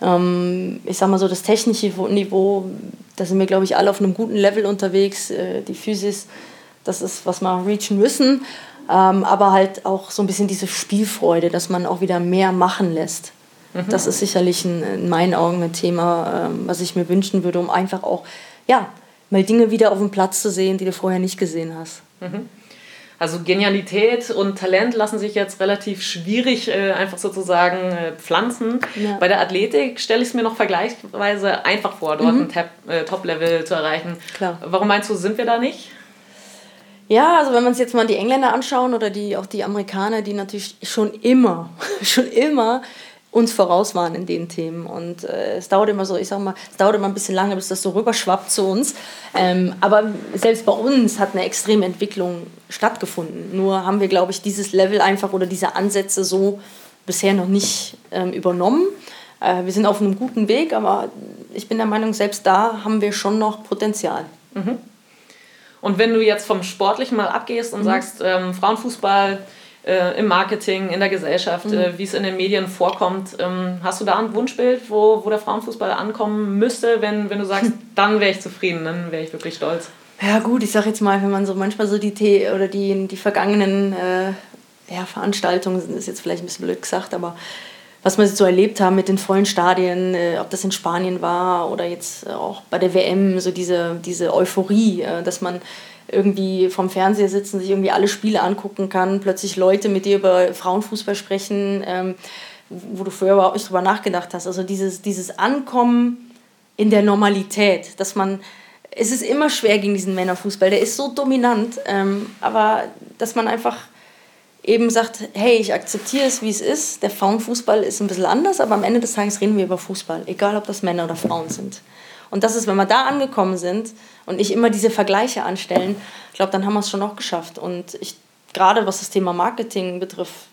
ähm, ich sag mal so, das technische Niveau, da sind wir, glaube ich, alle auf einem guten Level unterwegs. Äh, die Physis, das ist, was wir reachen müssen. Ähm, aber halt auch so ein bisschen diese Spielfreude, dass man auch wieder mehr machen lässt. Mhm. Das ist sicherlich ein, in meinen Augen ein Thema, ähm, was ich mir wünschen würde, um einfach auch, ja, mal Dinge wieder auf dem Platz zu sehen, die du vorher nicht gesehen hast. Mhm. Also Genialität und Talent lassen sich jetzt relativ schwierig äh, einfach sozusagen äh, pflanzen. Ja. Bei der Athletik stelle ich es mir noch vergleichsweise einfach vor, dort mhm. ein äh, Top-Level zu erreichen. Klar. Warum meinst du, sind wir da nicht? Ja, also wenn man sich jetzt mal die Engländer anschauen oder die, auch die Amerikaner, die natürlich schon immer, schon immer uns voraus waren in den Themen. Und äh, es dauert immer so, ich sag mal, es dauert immer ein bisschen lange, bis das so rüberschwappt zu uns. Ähm, aber selbst bei uns hat eine extreme Entwicklung stattgefunden. Nur haben wir, glaube ich, dieses Level einfach oder diese Ansätze so bisher noch nicht ähm, übernommen. Äh, wir sind auf einem guten Weg, aber ich bin der Meinung, selbst da haben wir schon noch Potenzial. Mhm. Und wenn du jetzt vom Sportlichen mal abgehst und mhm. sagst, ähm, Frauenfußball äh, im Marketing, in der Gesellschaft, mhm. äh, wie es in den Medien vorkommt. Ähm, hast du da ein Wunschbild, wo, wo der Frauenfußball ankommen müsste, wenn, wenn du sagst, dann wäre ich zufrieden, dann wäre ich wirklich stolz? Ja gut, ich sage jetzt mal, wenn man so manchmal so die The oder die, die vergangenen äh, ja, Veranstaltungen, das ist jetzt vielleicht ein bisschen blöd gesagt, aber was wir so erlebt haben mit den vollen Stadien, äh, ob das in Spanien war oder jetzt auch bei der WM, so diese, diese Euphorie, äh, dass man irgendwie vom Fernseher sitzen, sich irgendwie alle Spiele angucken kann, plötzlich Leute mit dir über Frauenfußball sprechen, ähm, wo du vorher überhaupt nicht drüber nachgedacht hast. Also dieses, dieses Ankommen in der Normalität, dass man, es ist immer schwer gegen diesen Männerfußball, der ist so dominant, ähm, aber dass man einfach eben sagt, hey, ich akzeptiere es, wie es ist, der Frauenfußball ist ein bisschen anders, aber am Ende des Tages reden wir über Fußball, egal ob das Männer oder Frauen sind. Und das ist, wenn wir da angekommen sind und nicht immer diese Vergleiche anstellen, ich glaube, dann haben wir es schon auch geschafft. Und ich gerade was das Thema Marketing betrifft,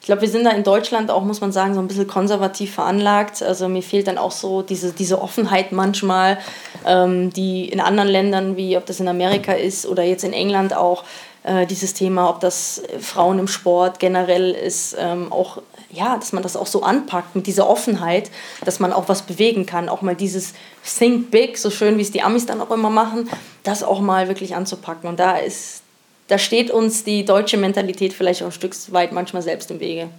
ich glaube, wir sind da in Deutschland auch, muss man sagen, so ein bisschen konservativ veranlagt. Also mir fehlt dann auch so diese, diese Offenheit manchmal, ähm, die in anderen Ländern, wie ob das in Amerika ist oder jetzt in England auch, äh, dieses Thema, ob das Frauen im Sport generell ist, ähm, auch ja, dass man das auch so anpackt mit dieser Offenheit, dass man auch was bewegen kann, auch mal dieses Think Big, so schön wie es die Amis dann auch immer machen, das auch mal wirklich anzupacken. Und da ist, da steht uns die deutsche Mentalität vielleicht auch ein Stück weit manchmal selbst im Wege.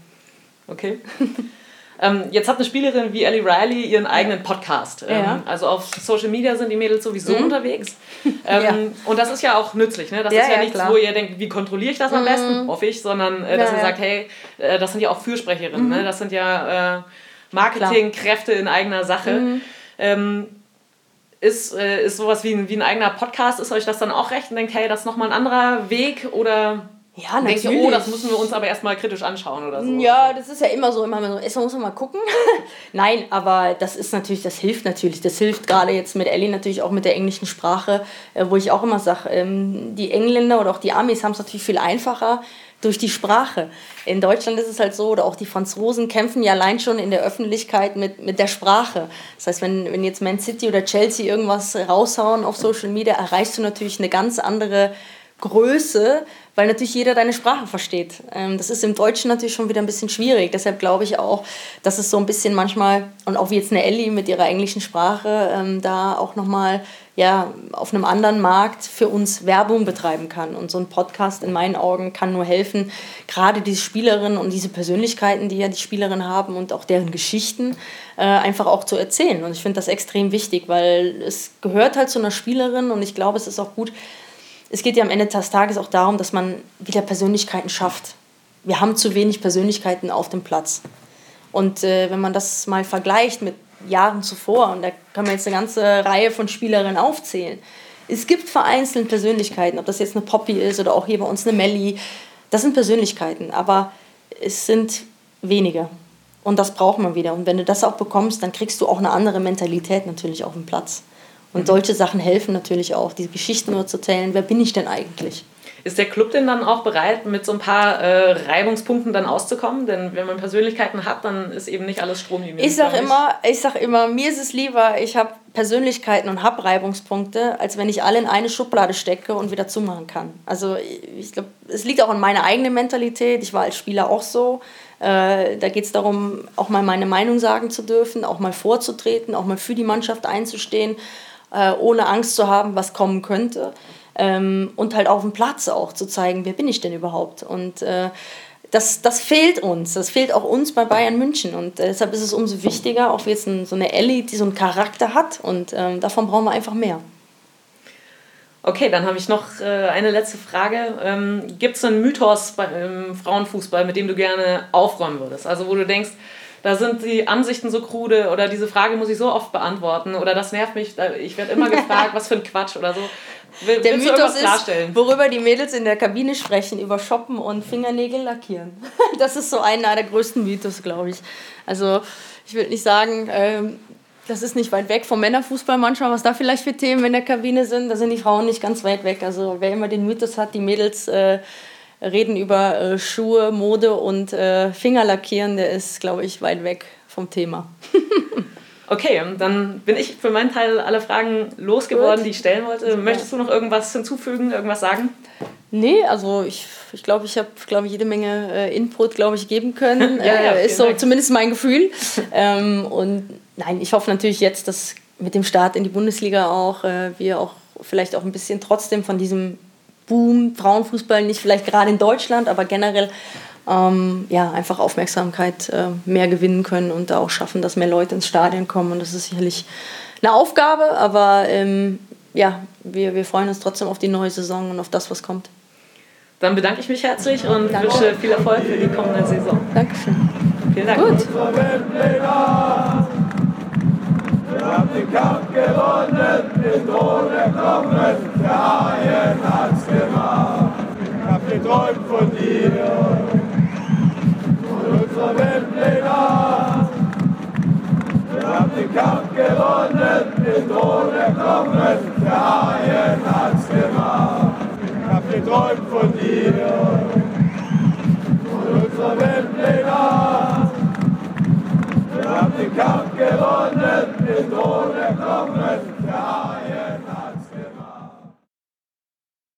Okay. Ähm, jetzt hat eine Spielerin wie Ellie Riley ihren eigenen Podcast. Ähm, ja. Also auf Social Media sind die Mädels sowieso mhm. unterwegs. Ähm, ja. Und das ist ja auch nützlich. Ne? Das ja, ist ja, nichts, klar. wo ihr denkt, wie kontrolliere ich das am mhm. besten, hoffe ich, sondern äh, dass ihr sagt, hey, äh, das sind ja auch Fürsprecherinnen. Ne? Mhm. Ne? Das sind ja äh, Marketingkräfte in eigener Sache. Mhm. Ähm, ist, äh, ist sowas wie ein, wie ein eigener Podcast, ist euch das dann auch recht und denkt, hey, das ist nochmal ein anderer Weg oder ja, natürlich. Denke, oh, das müssen wir uns aber erstmal kritisch anschauen oder so. Ja, das ist ja immer so, immer so, erstmal muss man mal gucken. Nein, aber das ist natürlich, das hilft natürlich. Das hilft gerade jetzt mit Ellie natürlich auch mit der englischen Sprache, äh, wo ich auch immer sage, ähm, die Engländer oder auch die Amis haben es natürlich viel einfacher durch die Sprache. In Deutschland ist es halt so, oder auch die Franzosen kämpfen ja allein schon in der Öffentlichkeit mit, mit der Sprache. Das heißt, wenn, wenn jetzt Man City oder Chelsea irgendwas raushauen auf Social Media, erreichst du natürlich eine ganz andere Größe, weil natürlich jeder deine Sprache versteht. Ähm, das ist im Deutschen natürlich schon wieder ein bisschen schwierig. Deshalb glaube ich auch, dass es so ein bisschen manchmal, und auch wie jetzt eine Ellie mit ihrer englischen Sprache, ähm, da auch nochmal ja, auf einem anderen Markt für uns Werbung betreiben kann. Und so ein Podcast in meinen Augen kann nur helfen, gerade diese Spielerinnen und diese Persönlichkeiten, die ja die Spielerinnen haben und auch deren Geschichten äh, einfach auch zu erzählen. Und ich finde das extrem wichtig, weil es gehört halt zu einer Spielerin und ich glaube, es ist auch gut, es geht ja am Ende des Tages auch darum, dass man wieder Persönlichkeiten schafft. Wir haben zu wenig Persönlichkeiten auf dem Platz. Und äh, wenn man das mal vergleicht mit Jahren zuvor, und da kann man jetzt eine ganze Reihe von Spielerinnen aufzählen, es gibt vereinzelt Persönlichkeiten, ob das jetzt eine Poppy ist oder auch hier bei uns eine Melli, das sind Persönlichkeiten, aber es sind wenige. Und das braucht man wieder. Und wenn du das auch bekommst, dann kriegst du auch eine andere Mentalität natürlich auf dem Platz. Und mhm. solche Sachen helfen natürlich auch, diese Geschichten nur zu erzählen. Wer bin ich denn eigentlich? Ist der Club denn dann auch bereit, mit so ein paar äh, Reibungspunkten dann auszukommen? Denn wenn man Persönlichkeiten hat, dann ist eben nicht alles Stromlinie. Ich sage immer, sag immer, mir ist es lieber, ich habe Persönlichkeiten und habe Reibungspunkte, als wenn ich alle in eine Schublade stecke und wieder zumachen kann. Also ich glaube, es liegt auch an meiner eigenen Mentalität. Ich war als Spieler auch so. Äh, da geht es darum, auch mal meine Meinung sagen zu dürfen, auch mal vorzutreten, auch mal für die Mannschaft einzustehen äh, ohne Angst zu haben, was kommen könnte. Ähm, und halt auf dem Platz auch zu zeigen, wer bin ich denn überhaupt? Und äh, das, das fehlt uns. Das fehlt auch uns bei Bayern München. Und äh, deshalb ist es umso wichtiger, auch jetzt ein, so eine Ellie, die so einen Charakter hat. Und ähm, davon brauchen wir einfach mehr. Okay, dann habe ich noch äh, eine letzte Frage. Ähm, Gibt es einen Mythos beim Frauenfußball, mit dem du gerne aufräumen würdest? Also wo du denkst, da sind die Ansichten so krude oder diese Frage muss ich so oft beantworten oder das nervt mich, ich werde immer gefragt, was für ein Quatsch oder so. Will, der Mythos ist, worüber die Mädels in der Kabine sprechen, über Shoppen und Fingernägel lackieren. Das ist so einer der größten Mythos, glaube ich. Also ich will nicht sagen, ähm, das ist nicht weit weg vom Männerfußball manchmal, was da vielleicht für Themen in der Kabine sind. Da sind die Frauen nicht ganz weit weg. Also wer immer den Mythos hat, die Mädels äh, reden über äh, Schuhe, Mode und äh, Fingerlackieren, der ist, glaube ich, weit weg vom Thema. okay, dann bin ich für meinen Teil alle Fragen losgeworden, Gut. die ich stellen wollte. Möchtest du noch irgendwas hinzufügen, irgendwas sagen? Nee, also ich glaube, ich, glaub, ich habe glaub jede Menge äh, Input, glaube ich, geben können. ja, ja, äh, ist so Dank. zumindest mein Gefühl. ähm, und nein, ich hoffe natürlich jetzt, dass mit dem Start in die Bundesliga auch äh, wir auch vielleicht auch ein bisschen trotzdem von diesem Boom, Frauenfußball, nicht vielleicht gerade in Deutschland, aber generell ähm, ja, einfach Aufmerksamkeit äh, mehr gewinnen können und da auch schaffen, dass mehr Leute ins Stadion kommen. Und das ist sicherlich eine Aufgabe, aber ähm, ja, wir, wir freuen uns trotzdem auf die neue Saison und auf das, was kommt. Dann bedanke ich mich herzlich und Danke. wünsche viel Erfolg für die kommende Saison. Dankeschön. Vielen Dank. Gut. Wir haben den Kampf gewonnen, den Thron erklommen, der Haien hat's gemacht. Ich hab geträumt von dir und unserer Welt legal. Wir haben den Kampf gewonnen, den Thron erklommen, der Haien hat's gemacht. Ich hab geträumt von dir und unserer Welt legal. Wir haben den Kampf gewonnen, mit ohne Kommen der ARD.